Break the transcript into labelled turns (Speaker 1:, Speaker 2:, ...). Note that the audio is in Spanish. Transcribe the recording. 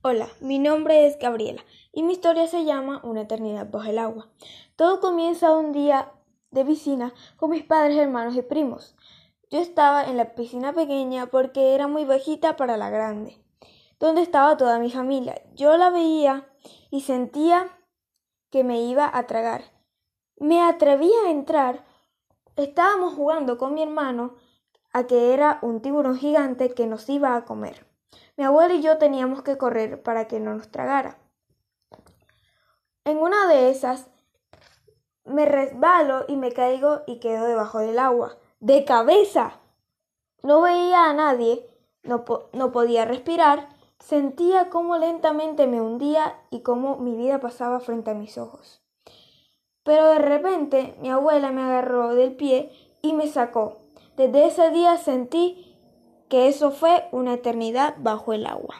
Speaker 1: Hola, mi nombre es Gabriela y mi historia se llama Una eternidad bajo el agua. Todo comienza un día de piscina con mis padres, hermanos y primos. Yo estaba en la piscina pequeña porque era muy bajita para la grande, donde estaba toda mi familia. Yo la veía y sentía que me iba a tragar. Me atreví a entrar. Estábamos jugando con mi hermano a que era un tiburón gigante que nos iba a comer. Mi abuela y yo teníamos que correr para que no nos tragara. En una de esas me resbalo y me caigo y quedo debajo del agua. ¡De cabeza! No veía a nadie, no, no podía respirar, sentía cómo lentamente me hundía y cómo mi vida pasaba frente a mis ojos. Pero de repente mi abuela me agarró del pie y me sacó. Desde ese día sentí que eso fue una eternidad bajo el agua.